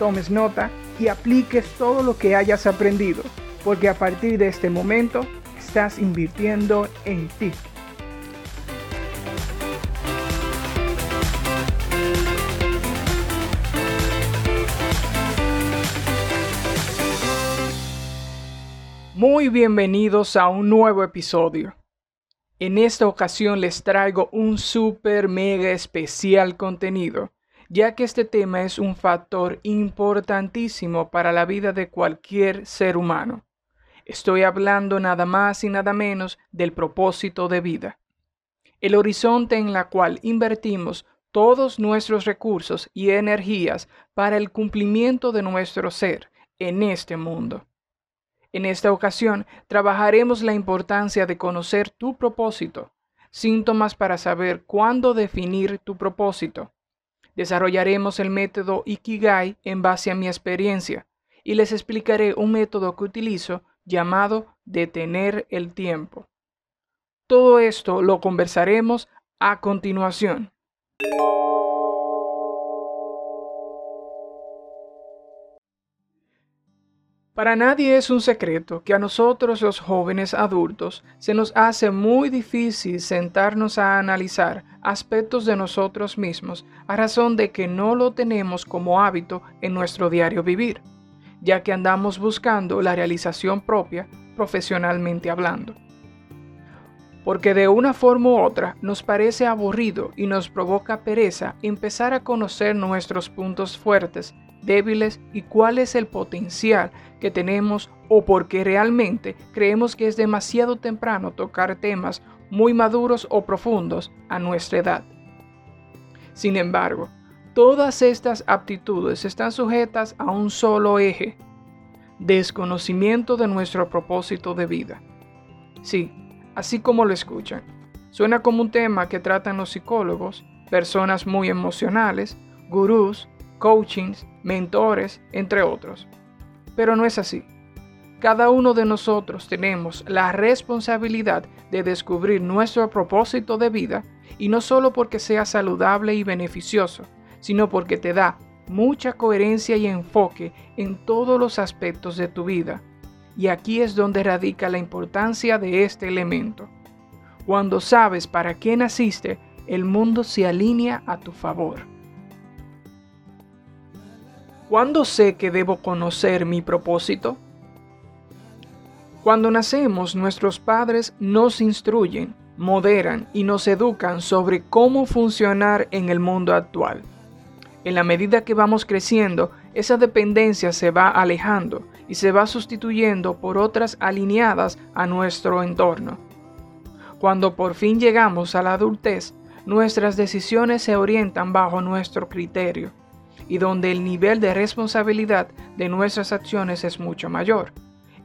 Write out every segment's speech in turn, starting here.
tomes nota y apliques todo lo que hayas aprendido, porque a partir de este momento estás invirtiendo en ti. Muy bienvenidos a un nuevo episodio. En esta ocasión les traigo un super mega especial contenido ya que este tema es un factor importantísimo para la vida de cualquier ser humano. Estoy hablando nada más y nada menos del propósito de vida. El horizonte en la cual invertimos todos nuestros recursos y energías para el cumplimiento de nuestro ser en este mundo. En esta ocasión trabajaremos la importancia de conocer tu propósito, síntomas para saber cuándo definir tu propósito, Desarrollaremos el método Ikigai en base a mi experiencia y les explicaré un método que utilizo llamado detener el tiempo. Todo esto lo conversaremos a continuación. Para nadie es un secreto que a nosotros los jóvenes adultos se nos hace muy difícil sentarnos a analizar aspectos de nosotros mismos a razón de que no lo tenemos como hábito en nuestro diario vivir, ya que andamos buscando la realización propia profesionalmente hablando. Porque de una forma u otra nos parece aburrido y nos provoca pereza empezar a conocer nuestros puntos fuertes débiles y cuál es el potencial que tenemos o porque realmente creemos que es demasiado temprano tocar temas muy maduros o profundos a nuestra edad. Sin embargo, todas estas aptitudes están sujetas a un solo eje, desconocimiento de nuestro propósito de vida. Sí, así como lo escuchan, suena como un tema que tratan los psicólogos, personas muy emocionales, gurús, coachings, mentores, entre otros. Pero no es así. Cada uno de nosotros tenemos la responsabilidad de descubrir nuestro propósito de vida y no solo porque sea saludable y beneficioso, sino porque te da mucha coherencia y enfoque en todos los aspectos de tu vida. Y aquí es donde radica la importancia de este elemento. Cuando sabes para qué naciste, el mundo se alinea a tu favor. ¿Cuándo sé que debo conocer mi propósito? Cuando nacemos, nuestros padres nos instruyen, moderan y nos educan sobre cómo funcionar en el mundo actual. En la medida que vamos creciendo, esa dependencia se va alejando y se va sustituyendo por otras alineadas a nuestro entorno. Cuando por fin llegamos a la adultez, nuestras decisiones se orientan bajo nuestro criterio y donde el nivel de responsabilidad de nuestras acciones es mucho mayor.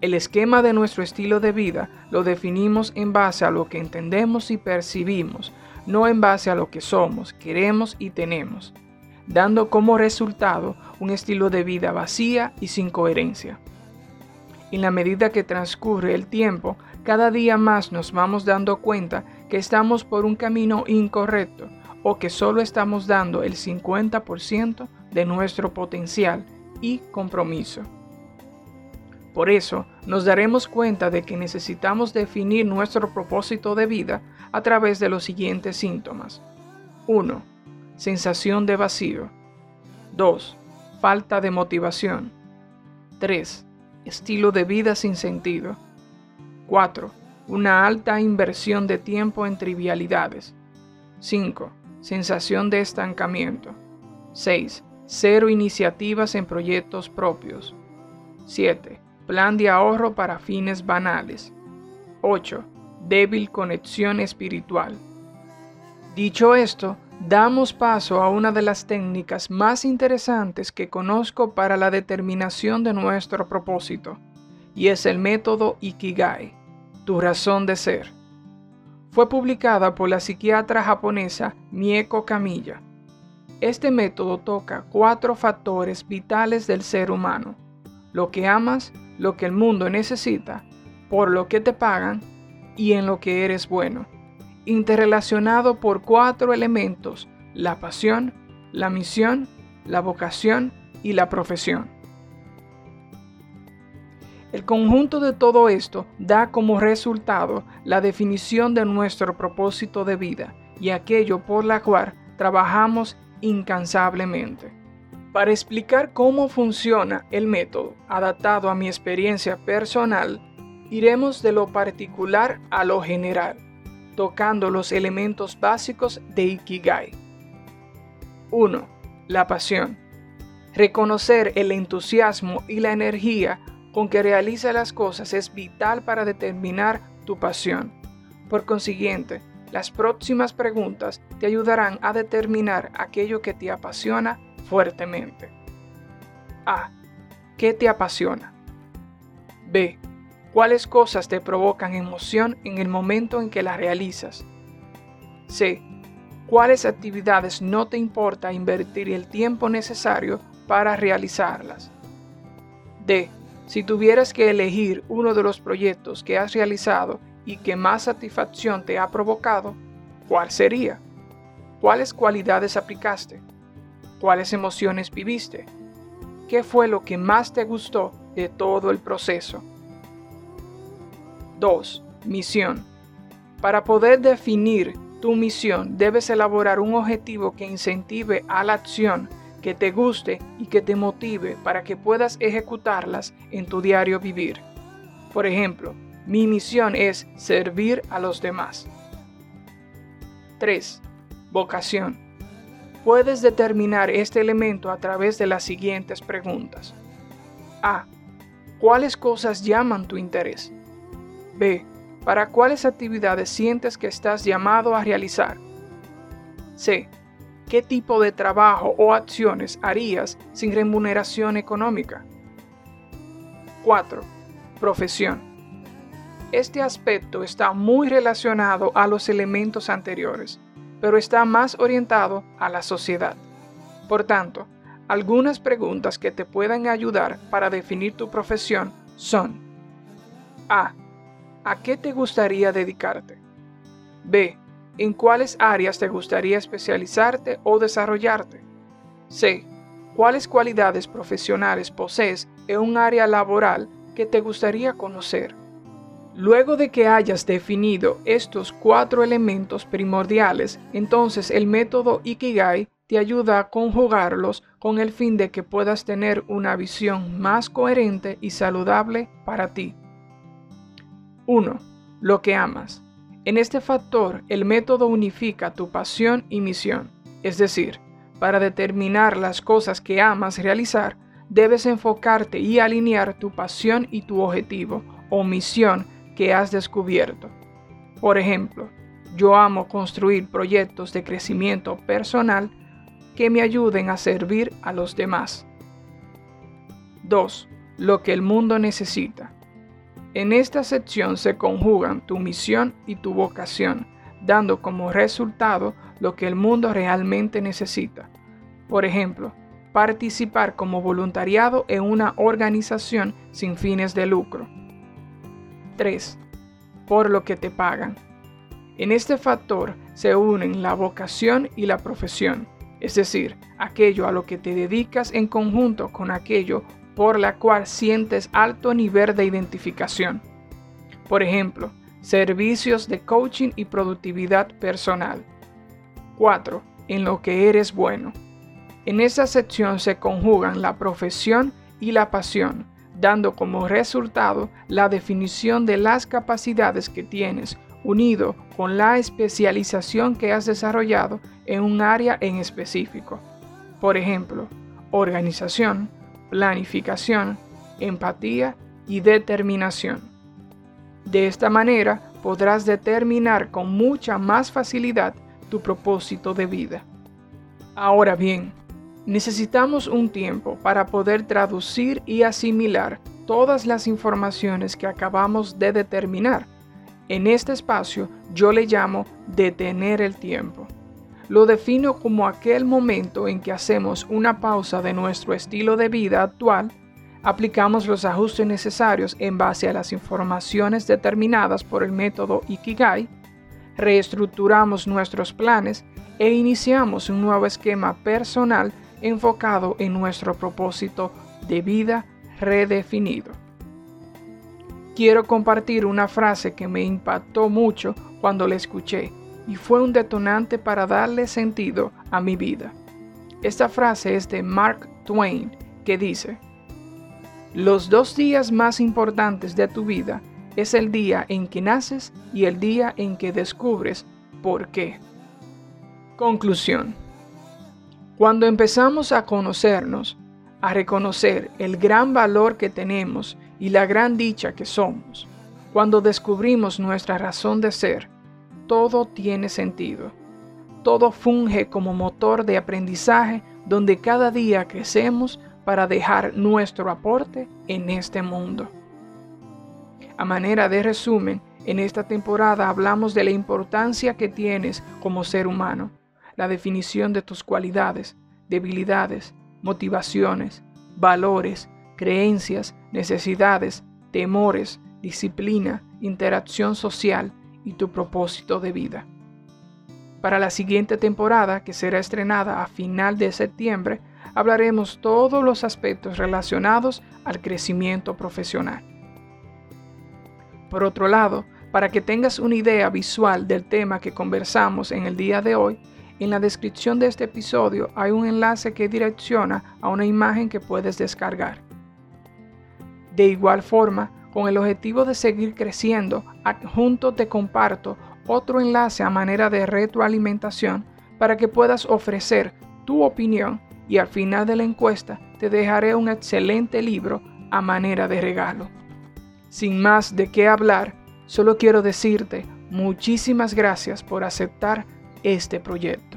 El esquema de nuestro estilo de vida lo definimos en base a lo que entendemos y percibimos, no en base a lo que somos, queremos y tenemos, dando como resultado un estilo de vida vacía y sin coherencia. En la medida que transcurre el tiempo, cada día más nos vamos dando cuenta que estamos por un camino incorrecto o que solo estamos dando el 50% de nuestro potencial y compromiso. Por eso, nos daremos cuenta de que necesitamos definir nuestro propósito de vida a través de los siguientes síntomas. 1. Sensación de vacío. 2. Falta de motivación. 3. Estilo de vida sin sentido. 4. Una alta inversión de tiempo en trivialidades. 5. Sensación de estancamiento. 6. Cero iniciativas en proyectos propios. 7. Plan de ahorro para fines banales. 8. Débil conexión espiritual. Dicho esto, damos paso a una de las técnicas más interesantes que conozco para la determinación de nuestro propósito, y es el método Ikigai, tu razón de ser. Fue publicada por la psiquiatra japonesa Mieko Kamiya. Este método toca cuatro factores vitales del ser humano, lo que amas, lo que el mundo necesita, por lo que te pagan y en lo que eres bueno interrelacionado por cuatro elementos, la pasión, la misión, la vocación y la profesión. El conjunto de todo esto da como resultado la definición de nuestro propósito de vida y aquello por la cual trabajamos incansablemente. Para explicar cómo funciona el método adaptado a mi experiencia personal, iremos de lo particular a lo general tocando los elementos básicos de Ikigai. 1. La pasión. Reconocer el entusiasmo y la energía con que realiza las cosas es vital para determinar tu pasión. Por consiguiente, las próximas preguntas te ayudarán a determinar aquello que te apasiona fuertemente. A. ¿Qué te apasiona? B. ¿Cuáles cosas te provocan emoción en el momento en que las realizas? C. ¿Cuáles actividades no te importa invertir el tiempo necesario para realizarlas? D. Si tuvieras que elegir uno de los proyectos que has realizado y que más satisfacción te ha provocado, ¿cuál sería? ¿Cuáles cualidades aplicaste? ¿Cuáles emociones viviste? ¿Qué fue lo que más te gustó de todo el proceso? 2. Misión. Para poder definir tu misión, debes elaborar un objetivo que incentive a la acción, que te guste y que te motive para que puedas ejecutarlas en tu diario vivir. Por ejemplo, mi misión es servir a los demás. 3. Vocación. Puedes determinar este elemento a través de las siguientes preguntas. A. ¿Cuáles cosas llaman tu interés? B. ¿Para cuáles actividades sientes que estás llamado a realizar? C. ¿Qué tipo de trabajo o acciones harías sin remuneración económica? 4. Profesión. Este aspecto está muy relacionado a los elementos anteriores, pero está más orientado a la sociedad. Por tanto, algunas preguntas que te puedan ayudar para definir tu profesión son A. ¿A qué te gustaría dedicarte? B. ¿En cuáles áreas te gustaría especializarte o desarrollarte? C. ¿Cuáles cualidades profesionales posees en un área laboral que te gustaría conocer? Luego de que hayas definido estos cuatro elementos primordiales, entonces el método Ikigai te ayuda a conjugarlos con el fin de que puedas tener una visión más coherente y saludable para ti. 1. Lo que amas. En este factor, el método unifica tu pasión y misión. Es decir, para determinar las cosas que amas realizar, debes enfocarte y alinear tu pasión y tu objetivo o misión que has descubierto. Por ejemplo, yo amo construir proyectos de crecimiento personal que me ayuden a servir a los demás. 2. Lo que el mundo necesita. En esta sección se conjugan tu misión y tu vocación, dando como resultado lo que el mundo realmente necesita. Por ejemplo, participar como voluntariado en una organización sin fines de lucro. 3. Por lo que te pagan. En este factor se unen la vocación y la profesión, es decir, aquello a lo que te dedicas en conjunto con aquello por la cual sientes alto nivel de identificación. Por ejemplo, servicios de coaching y productividad personal. 4. En lo que eres bueno. En esta sección se conjugan la profesión y la pasión, dando como resultado la definición de las capacidades que tienes, unido con la especialización que has desarrollado en un área en específico. Por ejemplo, organización, planificación, empatía y determinación. De esta manera podrás determinar con mucha más facilidad tu propósito de vida. Ahora bien, necesitamos un tiempo para poder traducir y asimilar todas las informaciones que acabamos de determinar. En este espacio yo le llamo detener el tiempo. Lo defino como aquel momento en que hacemos una pausa de nuestro estilo de vida actual, aplicamos los ajustes necesarios en base a las informaciones determinadas por el método Ikigai, reestructuramos nuestros planes e iniciamos un nuevo esquema personal enfocado en nuestro propósito de vida redefinido. Quiero compartir una frase que me impactó mucho cuando la escuché y fue un detonante para darle sentido a mi vida. Esta frase es de Mark Twain que dice, los dos días más importantes de tu vida es el día en que naces y el día en que descubres por qué. Conclusión. Cuando empezamos a conocernos, a reconocer el gran valor que tenemos y la gran dicha que somos, cuando descubrimos nuestra razón de ser, todo tiene sentido. Todo funge como motor de aprendizaje donde cada día crecemos para dejar nuestro aporte en este mundo. A manera de resumen, en esta temporada hablamos de la importancia que tienes como ser humano, la definición de tus cualidades, debilidades, motivaciones, valores, creencias, necesidades, temores, disciplina, interacción social y tu propósito de vida. Para la siguiente temporada, que será estrenada a final de septiembre, hablaremos todos los aspectos relacionados al crecimiento profesional. Por otro lado, para que tengas una idea visual del tema que conversamos en el día de hoy, en la descripción de este episodio hay un enlace que direcciona a una imagen que puedes descargar. De igual forma, con el objetivo de seguir creciendo, adjunto te comparto otro enlace a manera de retroalimentación para que puedas ofrecer tu opinión y al final de la encuesta te dejaré un excelente libro a manera de regalo. Sin más de qué hablar, solo quiero decirte muchísimas gracias por aceptar este proyecto.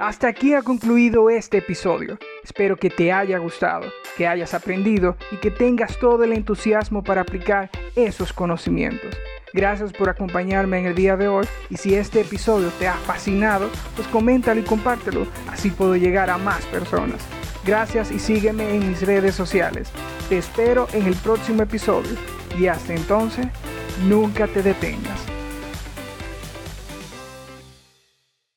Hasta aquí ha concluido este episodio. Espero que te haya gustado, que hayas aprendido y que tengas todo el entusiasmo para aplicar esos conocimientos. Gracias por acompañarme en el día de hoy y si este episodio te ha fascinado, pues coméntalo y compártelo, así puedo llegar a más personas. Gracias y sígueme en mis redes sociales. Te espero en el próximo episodio y hasta entonces, nunca te detengas.